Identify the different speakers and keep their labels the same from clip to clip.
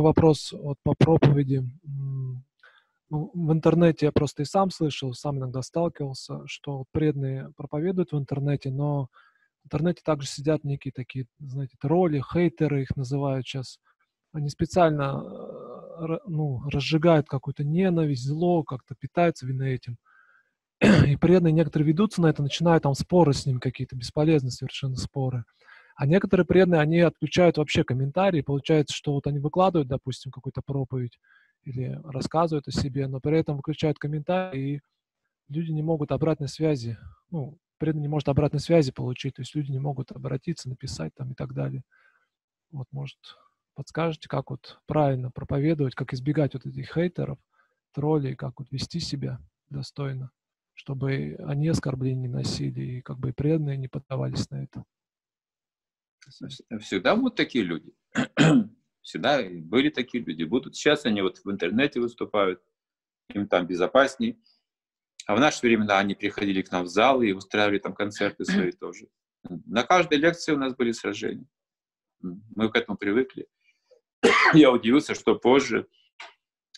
Speaker 1: вопрос вот по проповеди. Ну, в интернете я просто и сам слышал, сам иногда сталкивался, что преданные проповедуют в интернете, но в интернете также сидят некие такие, знаете, тролли, хейтеры их называют сейчас. Они специально э, ну, разжигают какую-то ненависть, зло, как-то питаются вина этим. И преданные некоторые ведутся на это, начинают там споры с ним какие-то, бесполезные совершенно споры. А некоторые преданные, они отключают вообще комментарии. Получается, что вот они выкладывают, допустим, какую-то проповедь или рассказывают о себе, но при этом выключают комментарии, и люди не могут обратной связи, ну, преданный не может обратной связи получить, то есть люди не могут обратиться, написать там и так далее. Вот, может, подскажете, как вот правильно проповедовать, как избегать вот этих хейтеров, троллей, как вот вести себя достойно, чтобы они оскорблений не носили, и как бы и преданные не поддавались на это.
Speaker 2: Всегда будут такие люди. Всегда были такие люди, будут. Сейчас они вот в интернете выступают, им там безопасней. А в наши времена они приходили к нам в зал и устраивали там концерты свои тоже. На каждой лекции у нас были сражения. Мы к этому привыкли. Я удивился, что позже,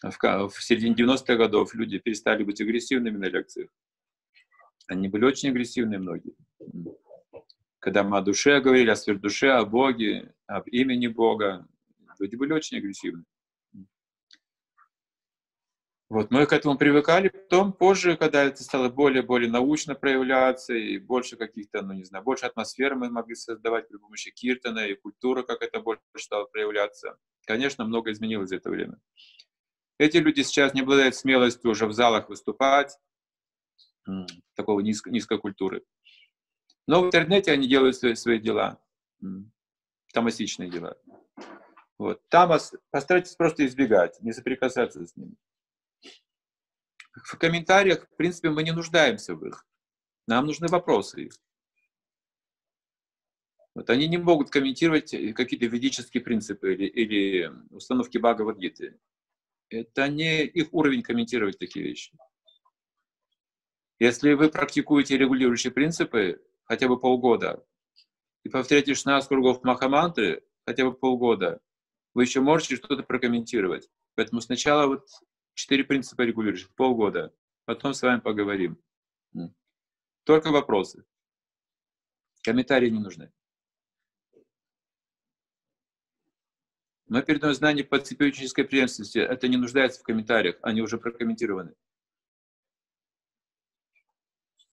Speaker 2: в, в середине 90-х годов, люди перестали быть агрессивными на лекциях. Они были очень агрессивные многие. Когда мы о душе говорили, о сверхдуше, о Боге, об имени Бога, люди были очень агрессивны. Вот, мы к этому привыкали. Потом, позже, когда это стало более-более научно проявляться, и больше каких-то, ну, не знаю, больше атмосферы мы могли создавать при помощи киртана, и культура, как это больше стало проявляться. Конечно, много изменилось за это время. Эти люди сейчас не обладают смелостью уже в залах выступать, такого низко, низкой культуры. Но в интернете они делают свои, свои дела, тамасичные дела. Вот. Там постарайтесь просто избегать, не соприкасаться с ними. В комментариях, в принципе, мы не нуждаемся в их. Нам нужны вопросы. Вот они не могут комментировать какие-то ведические принципы или, или установки Бхагавадгиты. Это не их уровень комментировать такие вещи. Если вы практикуете регулирующие принципы хотя бы полгода и повторяете 16 кругов Махамантры хотя бы полгода, вы еще можете что-то прокомментировать. Поэтому сначала вот четыре принципа регулирующих, полгода. Потом с вами поговорим. Только вопросы. Комментарии не нужны. Мы передаем знания по цепической преемственности. Это не нуждается в комментариях, они уже прокомментированы.